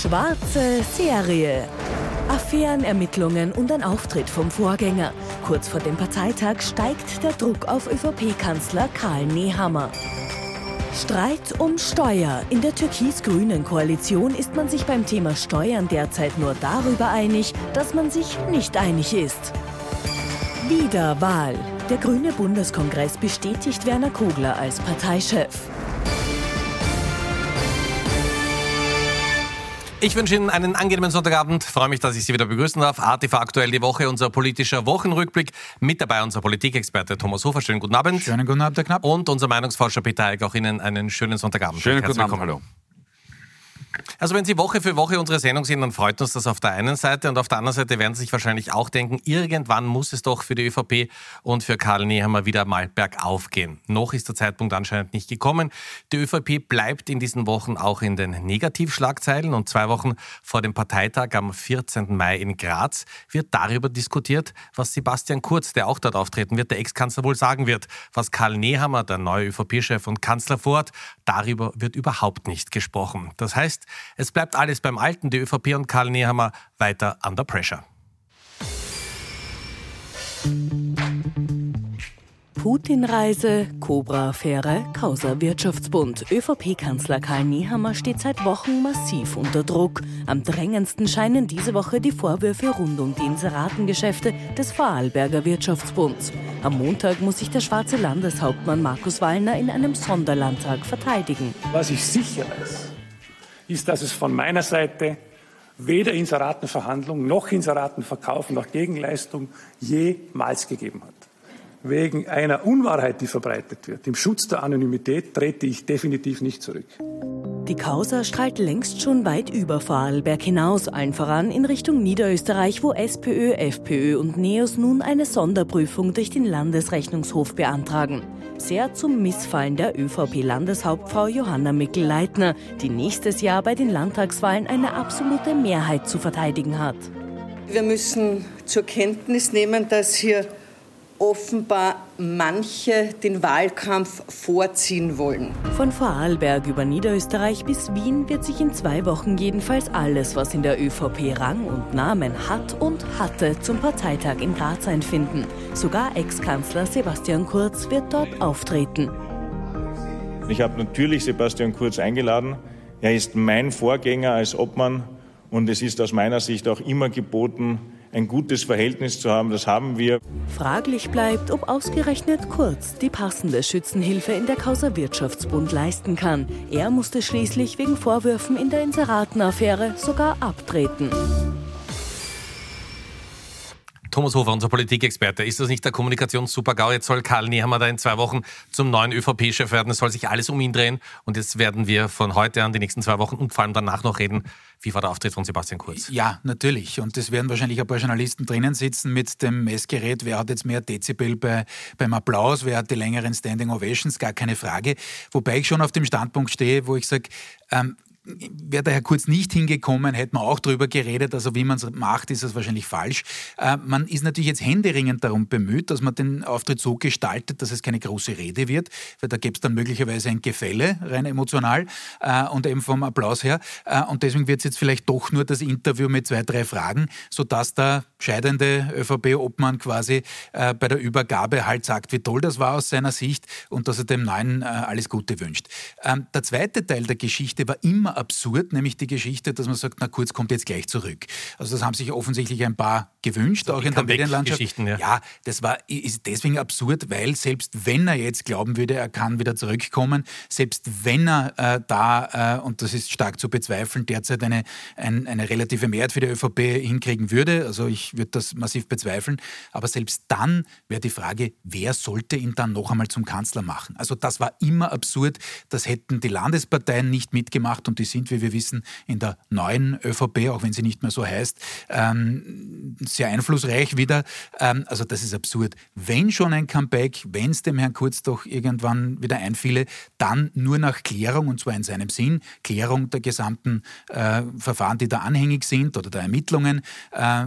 Schwarze Serie. Affären, Ermittlungen und ein Auftritt vom Vorgänger. Kurz vor dem Parteitag steigt der Druck auf ÖVP-Kanzler Karl Nehammer. Streit um Steuer. In der türkis-grünen Koalition ist man sich beim Thema Steuern derzeit nur darüber einig, dass man sich nicht einig ist. Wiederwahl. Der grüne Bundeskongress bestätigt Werner Kogler als Parteichef. Ich wünsche Ihnen einen angenehmen Sonntagabend. Freue mich, dass ich Sie wieder begrüßen darf. ATV aktuell die Woche, unser politischer Wochenrückblick. Mit dabei unser Politikexperte Thomas Hofer. Schönen guten Abend. Schönen guten Abend, Herr Knapp. Und unser Meinungsforscher Peter Eick. Auch Ihnen einen schönen Sonntagabend. Schönen guten Abend. Hallo. Also wenn Sie Woche für Woche unsere Sendung sehen, dann freut uns das auf der einen Seite und auf der anderen Seite werden Sie sich wahrscheinlich auch denken, irgendwann muss es doch für die ÖVP und für Karl Nehammer wieder mal bergauf gehen. Noch ist der Zeitpunkt anscheinend nicht gekommen. Die ÖVP bleibt in diesen Wochen auch in den Negativschlagzeilen und zwei Wochen vor dem Parteitag am 14. Mai in Graz wird darüber diskutiert, was Sebastian Kurz, der auch dort auftreten wird, der Ex-Kanzler wohl sagen wird. Was Karl Nehammer, der neue ÖVP-Chef und Kanzler vorhat, darüber wird überhaupt nicht gesprochen. Das heißt, es bleibt alles beim Alten. Die ÖVP und Karl Nehammer weiter under pressure. Putin-Reise, Cobra-Affäre, Causa Wirtschaftsbund. ÖVP-Kanzler Karl Nehammer steht seit Wochen massiv unter Druck. Am drängendsten scheinen diese Woche die Vorwürfe rund um die Inseratengeschäfte des Vorarlberger Wirtschaftsbunds. Am Montag muss sich der schwarze Landeshauptmann Markus Wallner in einem Sonderlandtag verteidigen. Was ich sicher weiß, ist, dass es von meiner Seite weder Inseratenverhandlung noch Inseratenverkauf noch Gegenleistung jemals gegeben hat. Wegen einer Unwahrheit, die verbreitet wird, im Schutz der Anonymität, trete ich definitiv nicht zurück. Die Causa strahlt längst schon weit über Vorarlberg hinaus, allen voran in Richtung Niederösterreich, wo SPÖ, FPÖ und NEOS nun eine Sonderprüfung durch den Landesrechnungshof beantragen. Sehr zum Missfallen der ÖVP-Landeshauptfrau Johanna Mickel-Leitner, die nächstes Jahr bei den Landtagswahlen eine absolute Mehrheit zu verteidigen hat. Wir müssen zur Kenntnis nehmen, dass hier offenbar manche den Wahlkampf vorziehen wollen. Von Vorarlberg über Niederösterreich bis Wien wird sich in zwei Wochen jedenfalls alles, was in der ÖVP Rang und Namen hat und hatte, zum Parteitag in Graz einfinden. Sogar Ex-Kanzler Sebastian Kurz wird dort auftreten. Ich habe natürlich Sebastian Kurz eingeladen. Er ist mein Vorgänger als Obmann und es ist aus meiner Sicht auch immer geboten, ein gutes Verhältnis zu haben. Das haben wir. Fraglich bleibt, ob ausgerechnet Kurz die passende Schützenhilfe in der Causa Wirtschaftsbund leisten kann. Er musste schließlich wegen Vorwürfen in der Inseratenaffäre sogar abtreten. Thomas Hofer, unser Politikexperte. Ist das nicht der Kommunikationssupergau? Jetzt soll Karl Nehammer da in zwei Wochen zum neuen ÖVP-Chef werden. Es soll sich alles um ihn drehen. Und jetzt werden wir von heute an die nächsten zwei Wochen und vor allem danach noch reden. Wie war der Auftritt von Sebastian Kurz? Ja, natürlich. Und es werden wahrscheinlich ein paar Journalisten drinnen sitzen mit dem Messgerät. Wer hat jetzt mehr Dezibel bei, beim Applaus? Wer hat die längeren Standing Ovations? Gar keine Frage. Wobei ich schon auf dem Standpunkt stehe, wo ich sage, ähm, wäre der Herr Kurz nicht hingekommen, hätte man auch darüber geredet. Also wie man es macht, ist das wahrscheinlich falsch. Äh, man ist natürlich jetzt händeringend darum bemüht, dass man den Auftritt so gestaltet, dass es keine große Rede wird, weil da gäbe es dann möglicherweise ein Gefälle, rein emotional äh, und eben vom Applaus her. Äh, und deswegen wird es jetzt vielleicht doch nur das Interview mit zwei, drei Fragen, sodass der scheidende ÖVP-Obmann quasi äh, bei der Übergabe halt sagt, wie toll das war aus seiner Sicht und dass er dem Neuen äh, alles Gute wünscht. Ähm, der zweite Teil der Geschichte war immer absurd, nämlich die Geschichte, dass man sagt, na kurz kommt jetzt gleich zurück. Also das haben sich offensichtlich ein paar gewünscht, also auch in der Medienlandschaft. Ja. ja, das war ist deswegen absurd, weil selbst wenn er jetzt glauben würde, er kann wieder zurückkommen, selbst wenn er äh, da, äh, und das ist stark zu bezweifeln, derzeit eine, ein, eine relative Mehrheit für die ÖVP hinkriegen würde, also ich würde das massiv bezweifeln, aber selbst dann wäre die Frage, wer sollte ihn dann noch einmal zum Kanzler machen? Also das war immer absurd, das hätten die Landesparteien nicht mitgemacht und die sind, wie wir wissen, in der neuen ÖVP, auch wenn sie nicht mehr so heißt, ähm, sehr einflussreich wieder. Ähm, also das ist absurd. Wenn schon ein Comeback, wenn es dem Herrn Kurz doch irgendwann wieder einfiele, dann nur nach Klärung, und zwar in seinem Sinn, Klärung der gesamten äh, Verfahren, die da anhängig sind oder der Ermittlungen. Äh,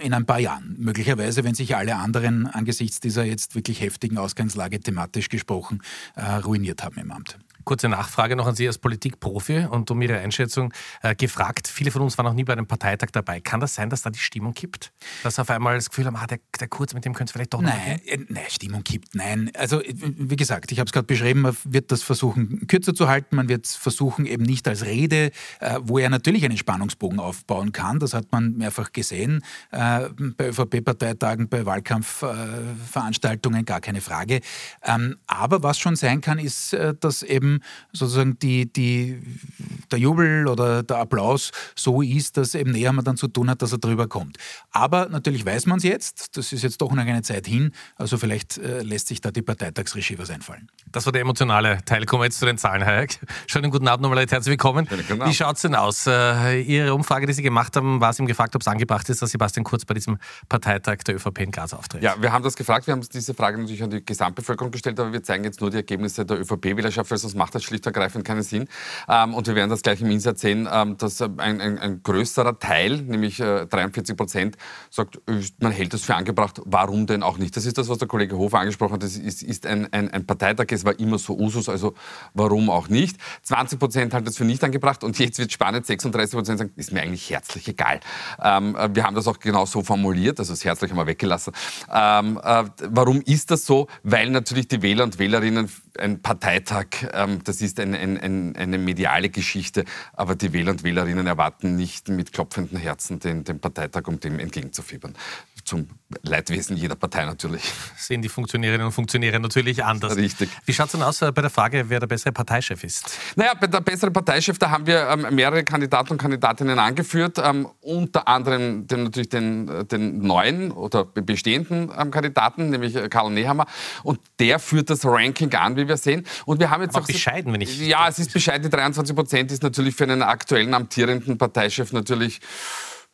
in ein paar Jahren. Möglicherweise, wenn sich alle anderen angesichts dieser jetzt wirklich heftigen Ausgangslage thematisch gesprochen äh, ruiniert haben im Amt. Kurze Nachfrage noch an Sie als Politikprofi und um Ihre Einschätzung äh, gefragt. Viele von uns waren noch nie bei einem Parteitag dabei. Kann das sein, dass da die Stimmung kippt? Dass auf einmal das Gefühl haben, ah, der, der Kurz, mit dem könnte es vielleicht doch noch Nein, äh, nein, Stimmung kippt, nein. Also äh, wie gesagt, ich habe es gerade beschrieben, man wird das versuchen kürzer zu halten, man wird es versuchen eben nicht als Rede, äh, wo er natürlich einen Spannungsbogen aufbauen kann. Das hat man mehrfach gesehen äh, bei ÖVP-Parteitagen, bei Wahlkampfveranstaltungen, gar keine Frage. Ähm, aber was schon sein kann, ist, äh, dass eben sozusagen die, die, der Jubel oder der Applaus so ist, dass eben näher man dann zu tun hat, dass er drüber kommt. Aber natürlich weiß man es jetzt, das ist jetzt doch noch eine Zeit hin, also vielleicht äh, lässt sich da die Parteitagsregie was einfallen. Das war der emotionale Teil. Kommen wir jetzt zu den Zahlen, Herr Hayek. Schönen guten Abend nochmal, herzlich willkommen. Wie schaut es denn aus? Äh, Ihre Umfrage, die Sie gemacht haben, war es ihm gefragt, ob es angebracht ist, dass Sebastian Kurz bei diesem Parteitag der ÖVP in Graz auftritt? Ja, wir haben das gefragt, wir haben diese Frage natürlich an die Gesamtbevölkerung gestellt, aber wir zeigen jetzt nur die Ergebnisse der ÖVP-Wählerschaft, weil sonst macht das schlicht und ergreifend keinen Sinn. Ähm, und wir werden das gleich im Insatz sehen, ähm, dass ein, ein, ein, größerer Teil, nämlich 43 äh, Prozent, sagt, man hält das für angebracht, warum denn auch nicht? Das ist das, was der Kollege Hofer angesprochen hat, das ist, ist ein, ein, ein Parteitag, es war immer so Usus, also warum auch nicht? 20 Prozent halten das für nicht angebracht und jetzt wird spannend, 36 Prozent sagen, ist mir eigentlich herzlich egal. Ähm, äh, wir haben das auch genau so formuliert, also das herzlich haben wir weggelassen. Ähm, äh, warum ist das so? Weil natürlich die Wähler und Wählerinnen ein Parteitag, ähm, das ist ein, ein, ein, eine mediale Geschichte, aber die Wähler und Wählerinnen erwarten nicht mit klopfenden Herzen den, den Parteitag, um dem entgegenzufiebern zum Leidwesen jeder Partei natürlich. Sehen die Funktionärinnen und Funktionäre natürlich anders. Richtig. Wie schaut es denn aus äh, bei der Frage, wer der bessere Parteichef ist? Naja, bei der bessere Parteichef, da haben wir ähm, mehrere Kandidaten und Kandidatinnen angeführt, ähm, unter anderem den, natürlich den, äh, den neuen oder bestehenden ähm, Kandidaten, nämlich äh, Karl Nehammer. Und der führt das Ranking an, wie wir sehen. Und wir haben jetzt Aber auch bescheiden, wenn ich. Ja, es ist bescheiden. Die 23 Prozent ist natürlich für einen aktuellen amtierenden Parteichef natürlich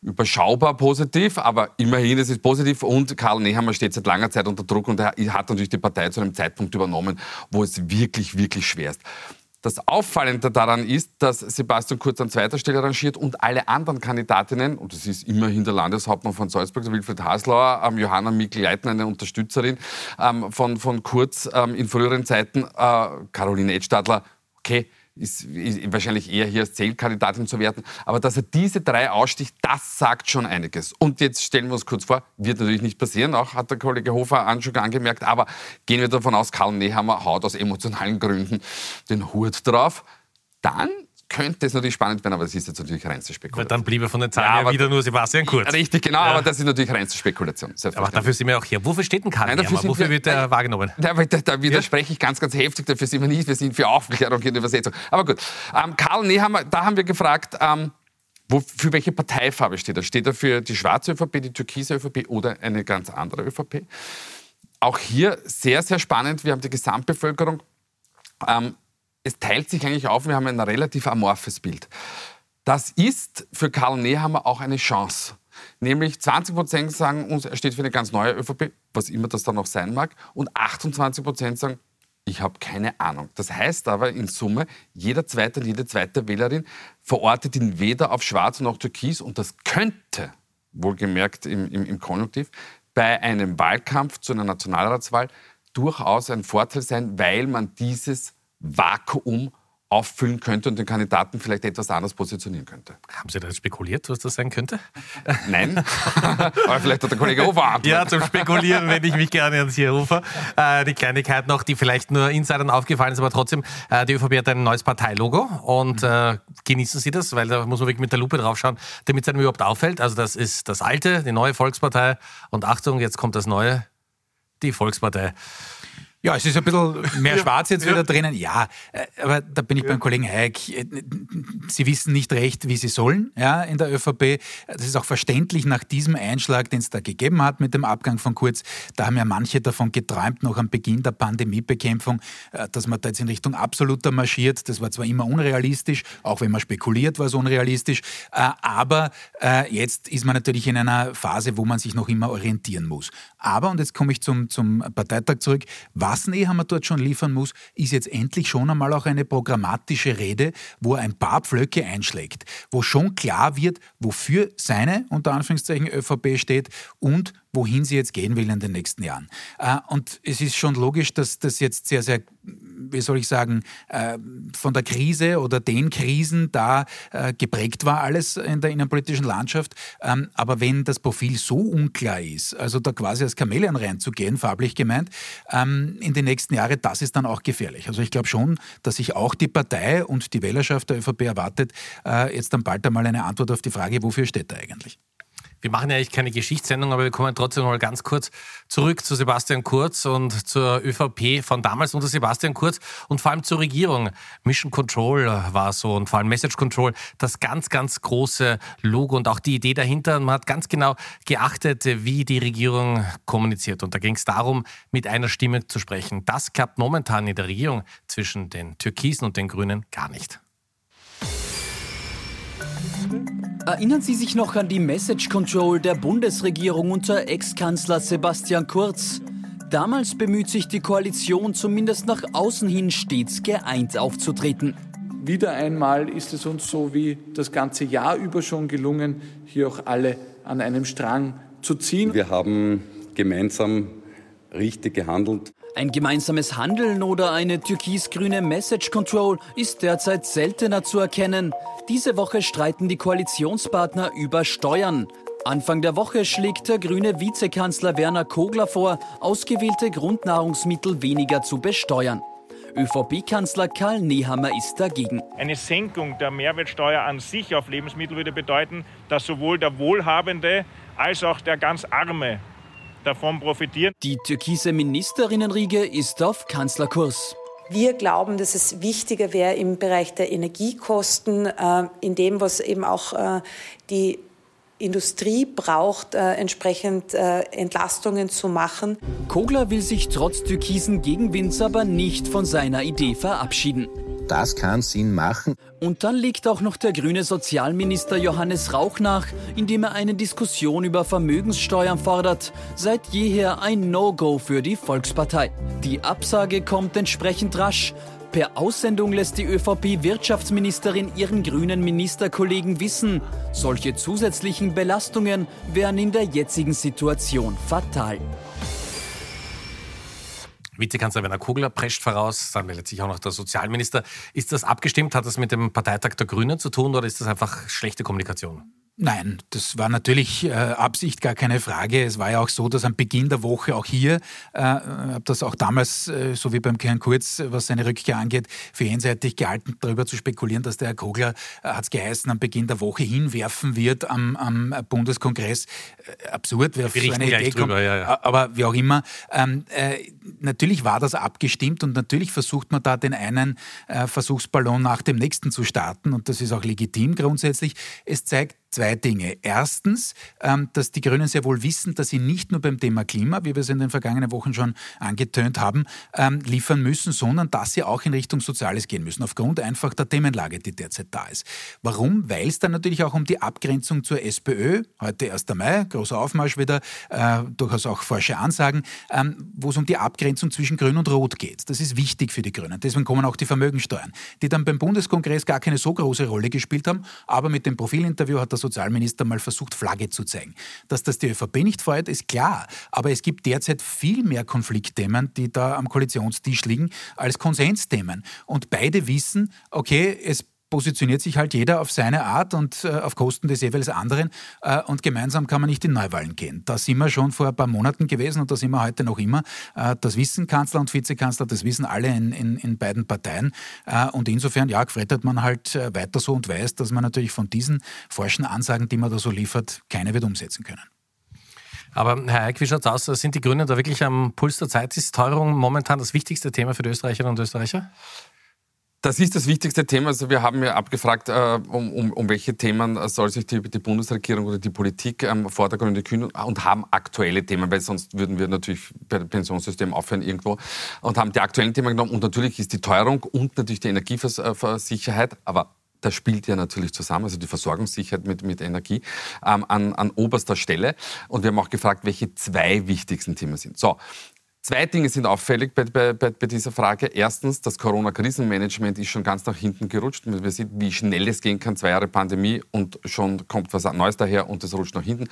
überschaubar positiv, aber immerhin ist es positiv und Karl Nehammer steht seit langer Zeit unter Druck und er hat natürlich die Partei zu einem Zeitpunkt übernommen, wo es wirklich, wirklich schwer ist. Das Auffallende daran ist, dass Sebastian Kurz an zweiter Stelle rangiert und alle anderen Kandidatinnen, und das ist immerhin der Landeshauptmann von Salzburg, Wilfried Haslauer, ähm, Johanna Mikl-Leitner, eine Unterstützerin ähm, von, von Kurz ähm, in früheren Zeiten, äh, Caroline Edstadler, okay, ist, wahrscheinlich eher hier als Zählkandidatin zu werten. Aber dass er diese drei aussticht, das sagt schon einiges. Und jetzt stellen wir uns kurz vor, wird natürlich nicht passieren, auch hat der Kollege Hofer schon angemerkt, aber gehen wir davon aus, Karl Nehammer haut aus emotionalen Gründen den Hut drauf. Dann könnte es natürlich spannend werden, aber das ist jetzt natürlich reinste Spekulation. Weil dann bliebe von den Zahlen ja, wieder nur Sebastian Kurz. Richtig, genau, ja. aber das ist natürlich reinste Spekulation. Aber dafür sind wir auch hier. Wofür steht denn Karl Nein, Wofür wir, wird er wahrgenommen? Da, da, da widerspreche ich ganz, ganz heftig. Dafür sind wir nicht. Wir sind für Aufklärung und Übersetzung. Aber gut. Ähm, Karl Nehammer, da haben wir gefragt, ähm, wo, für welche Parteifarbe steht er? Steht er für die schwarze ÖVP, die türkise ÖVP oder eine ganz andere ÖVP? Auch hier sehr, sehr spannend. Wir haben die Gesamtbevölkerung. Ähm, es teilt sich eigentlich auf, wir haben ein relativ amorphes Bild. Das ist für Karl Nehammer auch eine Chance. Nämlich 20 Prozent sagen uns, er steht für eine ganz neue ÖVP, was immer das dann noch sein mag, und 28 Prozent sagen, ich habe keine Ahnung. Das heißt aber in Summe, jeder zweite und jede zweite Wählerin verortet ihn weder auf Schwarz noch Türkis und das könnte, wohlgemerkt im, im, im Konjunktiv, bei einem Wahlkampf zu einer Nationalratswahl durchaus ein Vorteil sein, weil man dieses Vakuum auffüllen könnte und den Kandidaten vielleicht etwas anders positionieren könnte. Haben Sie da spekuliert, was das sein könnte? Nein, aber vielleicht hat der Kollege Hofer Antwort. Ja, zum Spekulieren wende ich mich gerne ans Sie, Herr Hofer. Äh, die Kleinigkeit noch, die vielleicht nur Insidern aufgefallen ist, aber trotzdem, äh, die ÖVP hat ein neues Parteilogo und äh, genießen Sie das, weil da muss man wirklich mit der Lupe drauf schauen, damit es einem überhaupt auffällt. Also das ist das alte, die neue Volkspartei und Achtung, jetzt kommt das neue, die Volkspartei. Ja, es ist ein bisschen mehr schwarz jetzt ja. wieder drinnen. Ja, äh, aber da bin ich ja. beim Kollegen Hayek. Äh, sie wissen nicht recht, wie sie sollen ja, in der ÖVP. Das ist auch verständlich nach diesem Einschlag, den es da gegeben hat mit dem Abgang von Kurz. Da haben ja manche davon geträumt, noch am Beginn der Pandemiebekämpfung, äh, dass man da jetzt in Richtung absoluter marschiert. Das war zwar immer unrealistisch, auch wenn man spekuliert, war es unrealistisch. Aber jetzt ist man natürlich in einer Phase, wo man sich noch immer orientieren muss. Aber, und jetzt komme ich zum, zum Parteitag zurück, was Nehammer dort schon liefern muss, ist jetzt endlich schon einmal auch eine programmatische Rede, wo er ein paar Pflöcke einschlägt, wo schon klar wird, wofür seine, unter Anführungszeichen, ÖVP steht und wohin sie jetzt gehen will in den nächsten Jahren. Äh, und es ist schon logisch, dass das jetzt sehr, sehr, wie soll ich sagen, äh, von der Krise oder den Krisen da äh, geprägt war alles in der innenpolitischen Landschaft. Ähm, aber wenn das Profil so unklar ist, also da quasi als Chamäleon reinzugehen, farblich gemeint, ähm, in die nächsten Jahre, das ist dann auch gefährlich. Also ich glaube schon, dass sich auch die Partei und die Wählerschaft der ÖVP erwartet, jetzt dann bald einmal eine Antwort auf die Frage, wofür steht er eigentlich? Wir machen ja eigentlich keine Geschichtssendung, aber wir kommen trotzdem mal ganz kurz zurück zu Sebastian Kurz und zur ÖVP von damals unter Sebastian Kurz und vor allem zur Regierung. Mission Control war so und vor allem Message Control, das ganz, ganz große Logo und auch die Idee dahinter. Man hat ganz genau geachtet, wie die Regierung kommuniziert. Und da ging es darum, mit einer Stimme zu sprechen. Das klappt momentan in der Regierung zwischen den Türkisen und den Grünen gar nicht. Erinnern Sie sich noch an die Message Control der Bundesregierung unter Ex-Kanzler Sebastian Kurz? Damals bemüht sich die Koalition zumindest nach außen hin stets geeint aufzutreten. Wieder einmal ist es uns so wie das ganze Jahr über schon gelungen, hier auch alle an einem Strang zu ziehen. Wir haben gemeinsam richtig gehandelt. Ein gemeinsames Handeln oder eine türkis-grüne Message Control ist derzeit seltener zu erkennen. Diese Woche streiten die Koalitionspartner über Steuern. Anfang der Woche schlägt der grüne Vizekanzler Werner Kogler vor, ausgewählte Grundnahrungsmittel weniger zu besteuern. ÖVP-Kanzler Karl Nehammer ist dagegen. Eine Senkung der Mehrwertsteuer an sich auf Lebensmittel würde bedeuten, dass sowohl der Wohlhabende als auch der ganz Arme davon profitieren. Die türkise Ministerinnenriege ist auf Kanzlerkurs. Wir glauben, dass es wichtiger wäre im Bereich der Energiekosten, äh, in dem, was eben auch äh, die Industrie braucht, äh, entsprechend äh, Entlastungen zu machen. Kogler will sich trotz türkisen Gegenwinds aber nicht von seiner Idee verabschieden. Das kann Sinn machen. Und dann liegt auch noch der grüne Sozialminister Johannes Rauch nach, indem er eine Diskussion über Vermögenssteuern fordert. Seit jeher ein No-Go für die Volkspartei. Die Absage kommt entsprechend rasch. Per Aussendung lässt die ÖVP-Wirtschaftsministerin ihren grünen Ministerkollegen wissen, solche zusätzlichen Belastungen wären in der jetzigen Situation fatal. Vizekanzler Werner Kugler prescht voraus, dann meldet sich auch noch der Sozialminister. Ist das abgestimmt? Hat das mit dem Parteitag der Grünen zu tun oder ist das einfach schlechte Kommunikation? Nein, das war natürlich äh, Absicht, gar keine Frage. Es war ja auch so, dass am Beginn der Woche auch hier, äh, habe das auch damals, äh, so wie beim Herrn Kurz, was seine Rückkehr angeht, für einseitig gehalten, darüber zu spekulieren, dass der Herr Kogler, äh, hat es geheißen, am Beginn der Woche hinwerfen wird am, am Bundeskongress. Äh, absurd, wer auf so eine Idee drüber, kommt. Ja, ja. Aber wie auch immer, ähm, äh, natürlich war das abgestimmt und natürlich versucht man da den einen Versuchsballon nach dem nächsten zu starten und das ist auch legitim grundsätzlich. Es zeigt zwei Dinge. Erstens, ähm, dass die Grünen sehr wohl wissen, dass sie nicht nur beim Thema Klima, wie wir es in den vergangenen Wochen schon angetönt haben, ähm, liefern müssen, sondern dass sie auch in Richtung Soziales gehen müssen, aufgrund einfach der Themenlage, die derzeit da ist. Warum? Weil es dann natürlich auch um die Abgrenzung zur SPÖ, heute 1. Mai, großer Aufmarsch wieder, äh, durchaus auch forsche Ansagen, ähm, wo es um die Abgrenzung zwischen Grün und Rot geht. Das ist wichtig für die Grünen. Deswegen kommen auch die Vermögensteuern, die dann beim Bundeskongress gar keine so große Rolle gespielt haben, aber mit dem Profilinterview hat das Sozialminister mal versucht, Flagge zu zeigen. Dass das die ÖVP nicht freut, ist klar. Aber es gibt derzeit viel mehr Konfliktthemen, die da am Koalitionstisch liegen, als Konsensthemen. Und beide wissen, okay, es positioniert sich halt jeder auf seine Art und äh, auf Kosten des jeweils anderen äh, und gemeinsam kann man nicht in Neuwahlen gehen. Da sind wir schon vor ein paar Monaten gewesen und da sind wir heute noch immer. Äh, das wissen Kanzler und Vizekanzler, das wissen alle in, in, in beiden Parteien äh, und insofern, ja, gefrettert man halt äh, weiter so und weiß, dass man natürlich von diesen forschen Ansagen, die man da so liefert, keine wird umsetzen können. Aber Herr Eick, wie schaut es aus? Sind die Grünen da wirklich am Puls der Zeit? Ist Teuerung momentan das wichtigste Thema für die Österreicherinnen und Österreicher? Das ist das wichtigste Thema. Also wir haben ja abgefragt, äh, um, um, um, welche Themen soll sich die, die Bundesregierung oder die Politik ähm, vordergründig kümmern und haben aktuelle Themen, weil sonst würden wir natürlich bei dem Pensionssystem aufhören irgendwo und haben die aktuellen Themen genommen. Und natürlich ist die Teuerung und natürlich die Energiesicherheit, aber das spielt ja natürlich zusammen, also die Versorgungssicherheit mit, mit Energie ähm, an, an oberster Stelle. Und wir haben auch gefragt, welche zwei wichtigsten Themen sind. So, Zwei Dinge sind auffällig bei, bei, bei dieser Frage. Erstens, das Corona-Krisenmanagement ist schon ganz nach hinten gerutscht. Wir sehen, wie schnell es gehen kann. Zwei Jahre Pandemie und schon kommt was Neues daher und es rutscht nach hinten.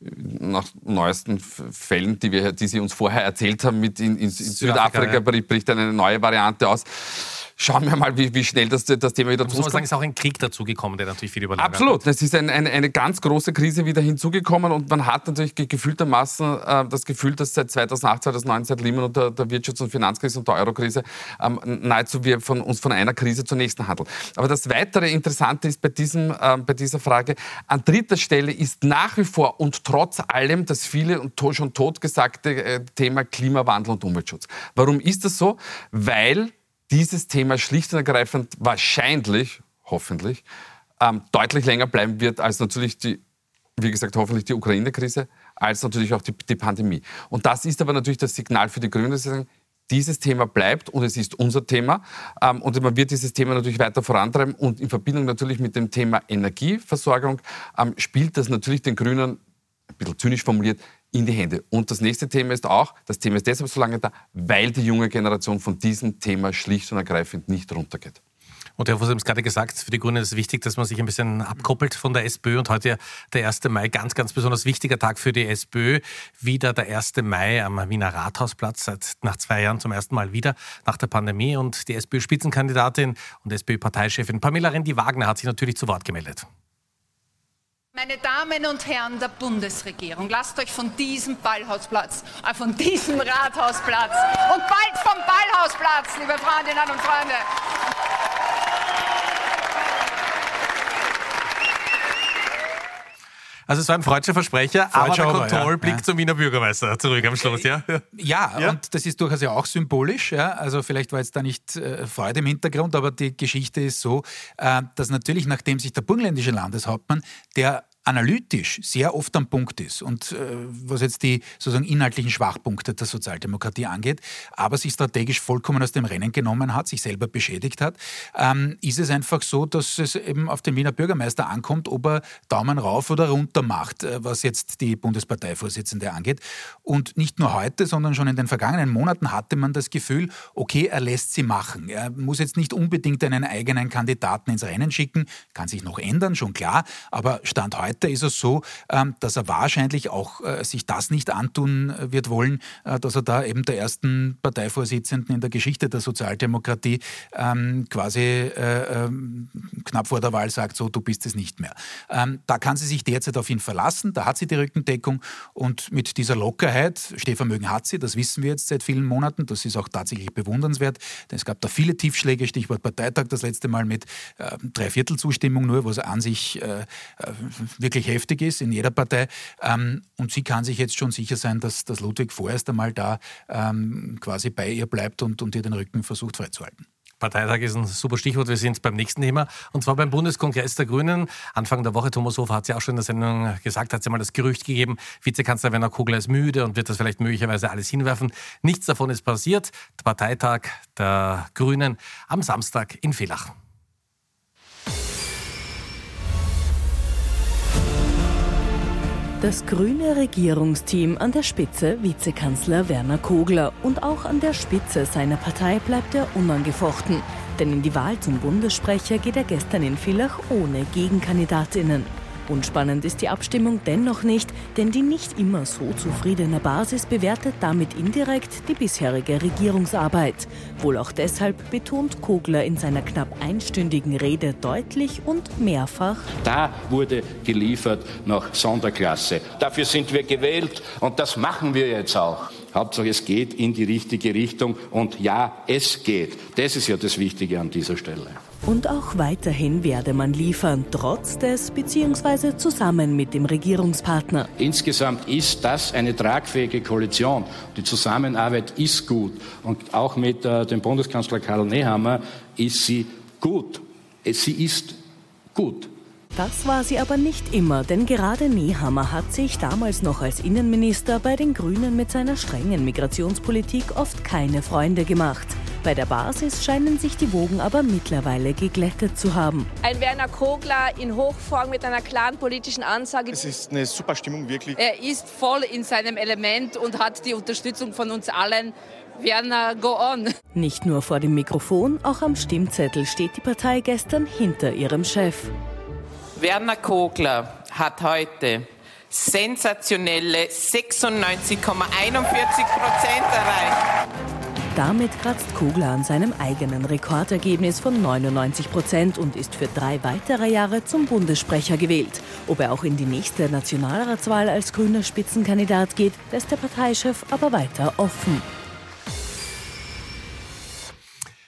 Nach neuesten Fällen, die, wir, die Sie uns vorher erzählt haben, mit in, in, in Südafrika, Südafrika ja. bricht eine neue Variante aus schauen wir mal, wie, wie schnell das, das Thema wieder zurückkommt. Muss man sagen, ist auch ein Krieg dazugekommen, der natürlich viel überlagert Absolut. Es ist ein, eine, eine ganz große Krise wieder hinzugekommen und man hat natürlich gefühltermaßen äh, das Gefühl, dass seit 2008, 2009, seit Lehman und der, der Wirtschafts- und Finanzkrise und der Eurokrise ähm, nahezu wir von uns von einer Krise zur nächsten handeln. Aber das weitere Interessante ist bei, diesem, äh, bei dieser Frage, an dritter Stelle ist nach wie vor und trotz allem das viele und schon totgesagte äh, Thema Klimawandel und Umweltschutz. Warum ist das so? Weil dieses Thema schlicht und ergreifend wahrscheinlich, hoffentlich, ähm, deutlich länger bleiben wird als natürlich die, wie gesagt, hoffentlich die Ukraine-Krise, als natürlich auch die, die, Pandemie. Und das ist aber natürlich das Signal für die Grünen, dass sie sagen, dieses Thema bleibt und es ist unser Thema. Ähm, und man wird dieses Thema natürlich weiter vorantreiben. Und in Verbindung natürlich mit dem Thema Energieversorgung ähm, spielt das natürlich den Grünen, ein bisschen zynisch formuliert, in die Hände. Und das nächste Thema ist auch, das Thema ist deshalb so lange da, weil die junge Generation von diesem Thema schlicht und ergreifend nicht runtergeht. Und Herr Fuß haben es gerade gesagt, für die Grünen ist es wichtig, dass man sich ein bisschen abkoppelt von der SPÖ. Und heute der 1. Mai, ganz, ganz besonders wichtiger Tag für die SPÖ. Wieder der 1. Mai am Wiener Rathausplatz, seit nach zwei Jahren zum ersten Mal wieder nach der Pandemie. Und die SPÖ-Spitzenkandidatin und SPÖ-Parteichefin Pamela Rendi-Wagner hat sich natürlich zu Wort gemeldet. Meine Damen und Herren der Bundesregierung, lasst euch von diesem Ballhausplatz, äh, von diesem Rathausplatz und bald vom Ballhausplatz, liebe Freundinnen und Freunde, Also es war ein freudscher Versprecher, Freudscher aber der Kontrollblick ja. zum Wiener Bürgermeister zurück am Schluss, ja? Ja, ja. und das ist durchaus ja auch symbolisch. Ja? Also vielleicht war jetzt da nicht äh, Freude im Hintergrund, aber die Geschichte ist so, äh, dass natürlich, nachdem sich der burgenländische Landeshauptmann, der analytisch sehr oft am Punkt ist und äh, was jetzt die sozusagen inhaltlichen Schwachpunkte der Sozialdemokratie angeht, aber sich strategisch vollkommen aus dem Rennen genommen hat, sich selber beschädigt hat, ähm, ist es einfach so, dass es eben auf den Wiener Bürgermeister ankommt, ob er Daumen rauf oder runter macht, äh, was jetzt die Bundesparteivorsitzende angeht. Und nicht nur heute, sondern schon in den vergangenen Monaten hatte man das Gefühl, okay, er lässt sie machen. Er muss jetzt nicht unbedingt einen eigenen Kandidaten ins Rennen schicken, kann sich noch ändern, schon klar, aber Stand heute weiter ist es so, ähm, dass er wahrscheinlich auch äh, sich das nicht antun äh, wird wollen, äh, dass er da eben der ersten Parteivorsitzenden in der Geschichte der Sozialdemokratie ähm, quasi ähm, knapp vor der Wahl sagt, so, du bist es nicht mehr. Da kann sie sich derzeit auf ihn verlassen, da hat sie die Rückendeckung und mit dieser Lockerheit, Stehvermögen hat sie, das wissen wir jetzt seit vielen Monaten, das ist auch tatsächlich bewundernswert, denn es gab da viele Tiefschläge, Stichwort Parteitag das letzte Mal mit äh, Dreiviertelzustimmung nur, was an sich äh, wirklich heftig ist in jeder Partei. Ähm, und sie kann sich jetzt schon sicher sein, dass, dass Ludwig vorerst einmal da ähm, quasi bei ihr bleibt und, und ihr den Rücken versucht freizuhalten. Parteitag ist ein super Stichwort. Wir sind beim nächsten Thema. Und zwar beim Bundeskongress der Grünen. Anfang der Woche, Thomas Hofer hat es ja auch schon in der Sendung gesagt, hat es ja mal das Gerücht gegeben, Vizekanzler Werner Kogler ist müde und wird das vielleicht möglicherweise alles hinwerfen. Nichts davon ist passiert. Der Parteitag der Grünen am Samstag in Villach. Das grüne Regierungsteam an der Spitze Vizekanzler Werner Kogler und auch an der Spitze seiner Partei bleibt er unangefochten. Denn in die Wahl zum Bundessprecher geht er gestern in Villach ohne Gegenkandidatinnen. Unspannend ist die Abstimmung dennoch nicht, denn die nicht immer so zufriedene Basis bewertet damit indirekt die bisherige Regierungsarbeit. Wohl auch deshalb betont Kogler in seiner knapp einstündigen Rede deutlich und mehrfach. Da wurde geliefert nach Sonderklasse. Dafür sind wir gewählt und das machen wir jetzt auch. Hauptsache, es geht in die richtige Richtung und ja, es geht. Das ist ja das Wichtige an dieser Stelle. Und auch weiterhin werde man liefern, trotz des bzw. zusammen mit dem Regierungspartner. Insgesamt ist das eine tragfähige Koalition. Die Zusammenarbeit ist gut. Und auch mit äh, dem Bundeskanzler Karl Nehammer ist sie gut. Sie ist gut. Das war sie aber nicht immer, denn gerade Nehammer hat sich damals noch als Innenminister bei den Grünen mit seiner strengen Migrationspolitik oft keine Freunde gemacht. Bei der Basis scheinen sich die Wogen aber mittlerweile geglättet zu haben. Ein Werner Kogler in Hochform mit einer klaren politischen Ansage. Es ist eine super Stimmung, wirklich. Er ist voll in seinem Element und hat die Unterstützung von uns allen. Werner, go on. Nicht nur vor dem Mikrofon, auch am Stimmzettel steht die Partei gestern hinter ihrem Chef. Werner Kogler hat heute sensationelle 96,41 Prozent erreicht. Damit kratzt Kogler an seinem eigenen Rekordergebnis von 99 Prozent und ist für drei weitere Jahre zum Bundessprecher gewählt. Ob er auch in die nächste Nationalratswahl als grüner Spitzenkandidat geht, lässt der Parteichef aber weiter offen.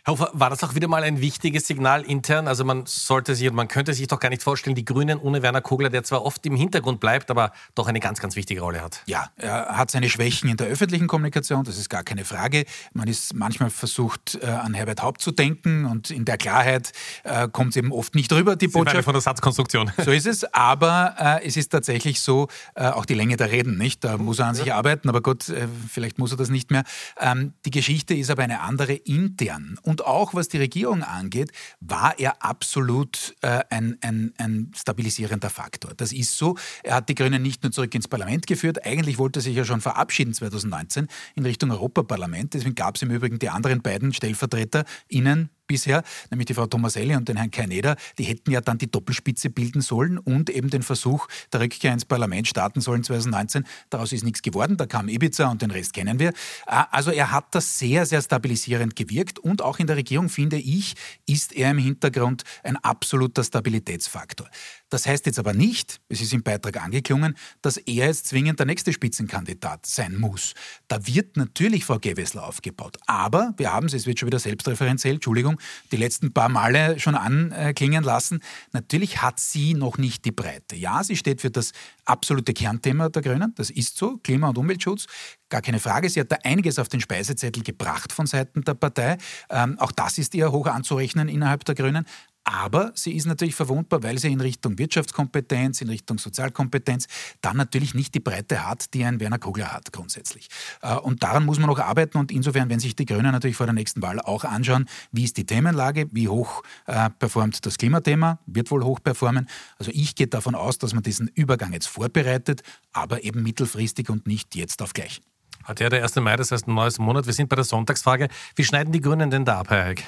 Herr Hofer, war das auch wieder mal ein wichtiges Signal intern? Also man sollte sich und man könnte sich doch gar nicht vorstellen, die Grünen ohne Werner Kogler, der zwar oft im Hintergrund bleibt, aber doch eine ganz, ganz wichtige Rolle hat. Ja, er hat seine Schwächen in der öffentlichen Kommunikation, das ist gar keine Frage. Man ist manchmal versucht, äh, an Herbert Haupt zu denken und in der Klarheit äh, kommt es eben oft nicht rüber, die Sie Botschaft. von der Satzkonstruktion. So ist es, aber äh, es ist tatsächlich so, auch die Länge der Reden, nicht? Da muss er an sich arbeiten, aber gut, vielleicht muss er das nicht mehr. Ähm, die Geschichte ist aber eine andere intern. Und auch was die Regierung angeht, war er absolut äh, ein, ein, ein stabilisierender Faktor. Das ist so. Er hat die Grünen nicht nur zurück ins Parlament geführt, eigentlich wollte er sich ja schon verabschieden 2019 in Richtung Europaparlament. Deswegen gab es im Übrigen die anderen beiden Stellvertreter, Ihnen bisher, nämlich die Frau Tomaselli und den Herrn Keineder, die hätten ja dann die Doppelspitze bilden sollen und eben den Versuch der Rückkehr ins Parlament starten sollen 2019. Daraus ist nichts geworden, da kam Ibiza und den Rest kennen wir. Äh, Also er hat das sehr, sehr stabilisierend gewirkt und auch in der Regierung, finde ich, ist er im Hintergrund ein absoluter Stabilitätsfaktor. Das heißt jetzt aber nicht, es ist im Beitrag angeklungen, dass er jetzt zwingend der nächste Spitzenkandidat sein muss. Da wird natürlich Frau Gewessler aufgebaut. Aber wir haben es, es wird schon wieder selbstreferenziell, Entschuldigung, die letzten paar Male schon anklingen lassen. Natürlich hat sie noch nicht die Breite. Ja, sie steht für das absolute Kernthema der Grünen, das ist so, Klima- und Umweltschutz. Gar keine Frage. Sie hat da einiges auf den Speisezettel gebracht von Seiten der Partei. Ähm, auch das ist ihr hoch anzurechnen innerhalb der Grünen. Aber sie ist natürlich verwundbar, weil sie in Richtung Wirtschaftskompetenz, in Richtung Sozialkompetenz dann natürlich nicht die Breite hat, die ein Werner Kogler hat grundsätzlich. Äh, Und daran muss man noch arbeiten. Und insofern, wenn sich die Grünen natürlich vor der nächsten Wahl auch anschauen, wie ist die Themenlage, wie hoch äh, performt das Klimathema, wird wohl hoch performen. Also ich gehe davon aus, dass man diesen Übergang jetzt vorbereitet, aber eben mittelfristig und nicht jetzt auf gleich. Hat ja der 1. Mai, das heißt ein neues Monat. Wir sind bei der Sonntagsfrage. Wie schneiden die Grünen denn da ab, Herr Eick?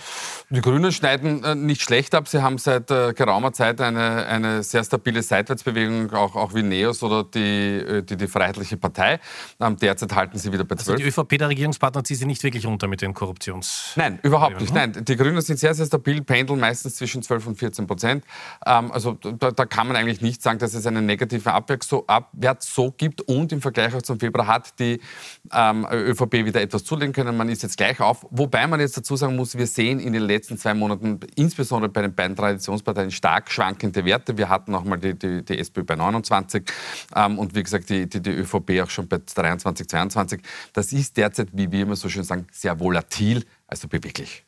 Die Grünen schneiden äh, nicht schlecht ab. Sie haben seit äh, geraumer Zeit eine, eine sehr stabile Seitwärtsbewegung, auch, auch wie Neos oder die, äh, die, die Freiheitliche Partei. Ähm, derzeit halten sie wieder bei 12. Also die ÖVP, der Regierungspartner, zieht sie nicht wirklich runter mit den Korruptions... Nein, überhaupt nicht. Nein, die Grünen sind sehr, sehr stabil, pendeln meistens zwischen 12 und 14 Prozent. Ähm, also da, da kann man eigentlich nicht sagen, dass es einen negativen Abwärts so, Abwärts so gibt. Und im Vergleich auch zum Februar hat die ähm, ÖVP wieder etwas zulegen können. Man ist jetzt gleich auf. Wobei man jetzt dazu sagen muss, wir sehen in den letzten zwei Monaten, insbesondere bei den beiden Traditionsparteien, stark schwankende Werte. Wir hatten auch mal die, die, die SPÖ bei 29 ähm, und wie gesagt die, die, die ÖVP auch schon bei 23, 22. Das ist derzeit, wie wir immer so schön sagen, sehr volatil, also beweglich.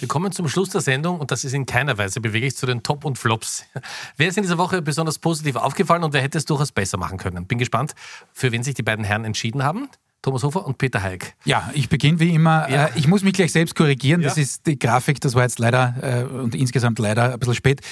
Wir kommen zum Schluss der Sendung und das ist in keiner Weise beweglich zu den Top und Flops. Wer ist in dieser Woche besonders positiv aufgefallen und wer hätte es durchaus besser machen können? Bin gespannt, für wen sich die beiden Herren entschieden haben. Thomas Hofer und Peter Heik. Ja, ich beginne wie immer. Ja. Äh, Ich muss mich gleich selbst korrigieren. Das Ja. ist die Grafik, das war jetzt leider äh, und insgesamt leider ein bisschen spät.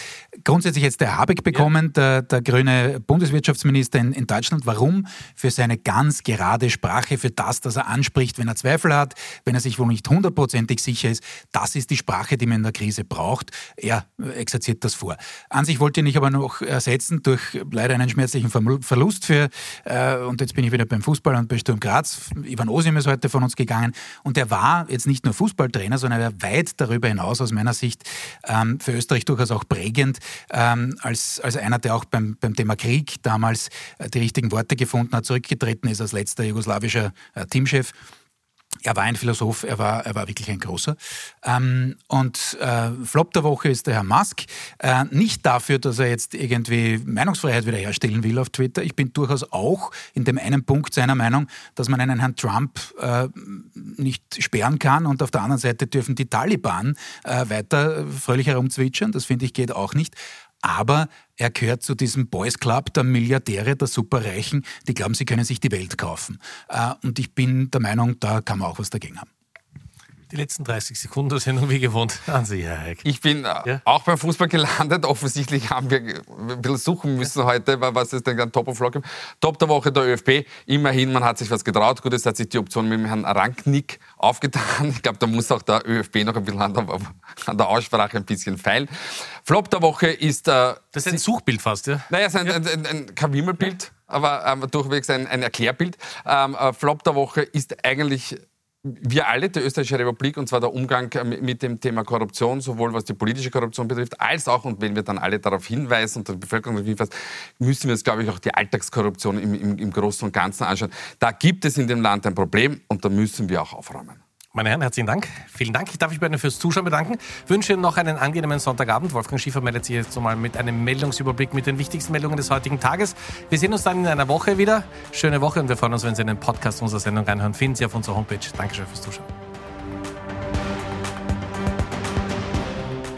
Grundsätzlich jetzt der Habeck bekommen, der, der grüne Bundeswirtschaftsminister in, in Deutschland. Warum? Für seine ganz gerade Sprache, für das, das er anspricht, wenn er Zweifel hat, wenn er sich wohl nicht hundertprozentig sicher ist. Das ist die Sprache, die man in der Krise braucht. Er exerziert das vor. An sich wollte ich ihn aber noch ersetzen durch leider einen schmerzlichen Verlust für, äh, und jetzt bin ich wieder beim Fußball und bei Sturm Graz. Ivan Osim ist heute von uns gegangen und er war jetzt nicht nur Fußballtrainer, sondern er war weit darüber hinaus aus meiner Sicht ähm, für Österreich durchaus auch prägend, ähm, als, als einer, der auch beim, beim Thema Krieg damals äh, die richtigen Worte gefunden hat, zurückgetreten ist als letzter jugoslawischer äh, Teamchef. Er war ein Philosoph, er war, er war wirklich ein großer. Ähm, und äh, Flop der Woche ist der Herr Musk. Äh, nicht dafür, dass er jetzt irgendwie Meinungsfreiheit wiederherstellen will auf Twitter. Ich bin durchaus auch in dem einen Punkt seiner Meinung, dass man einen Herrn Trump äh, nicht sperren kann und auf der anderen Seite dürfen die Taliban äh, weiter fröhlich herumzwitschern. Das finde ich geht auch nicht. Aber er gehört zu diesem Boys Club der Milliardäre, der Superreichen, die glauben, sie können sich die Welt kaufen. Äh, Und ich bin der Meinung, da kann man auch was dagegen haben. Die letzten 30 Sekunden der Sendung wie gewohnt. Hansi Haig. Ich bin äh, auch beim Fußball gelandet. Offensichtlich haben wir ein bisschen suchen müssen heute, weil was ist denn dann Top of Flock? Top der Woche der ÖFB. Immerhin, man hat sich was getraut. Gut, es hat sich die Option mit dem Herrn Ranknick aufgetan. Ich glaube, da muss auch der ÖFB noch ein bisschen an der, an der Aussprache ein bisschen feilen. Flop der Woche ist... Äh, das ist ein Suchbild fast, ja? Naja, es ist ein, ein, ein, ein kein Wimmelbild, aber ähm, durchwegs ein, ein Erklärbild. Ähm, äh, Flop der Woche ist eigentlich wir alle, die Österreichische Republik, und zwar der Umgang äh, mit dem Thema Korruption, sowohl was die politische Korruption betrifft, als auch, und wenn wir dann alle darauf hinweisen und die Bevölkerung darauf hinweisen, müssen wir uns, glaube ich, auch die Alltagskorruption im, im, im Großen und Ganzen anschauen. Da gibt es in dem Land ein Problem und da müssen wir auch aufräumen. Meine Herren, herzlichen Dank. Vielen Dank. Ich darf mich bei Ihnen fürs Zuschauen bedanken. Wünsche Ihnen noch einen angenehmen Sonntagabend. Wolfgang Schiefer meldet sich jetzt nochmal mit einem Meldungsüberblick mit den wichtigsten Meldungen des heutigen Tages. Wir sehen uns dann in einer Woche wieder. Schöne Woche und wir freuen uns, wenn Sie in den Podcast unserer Sendung reinhören. Finden Sie auf unserer Homepage. Dankeschön fürs Zuschauen.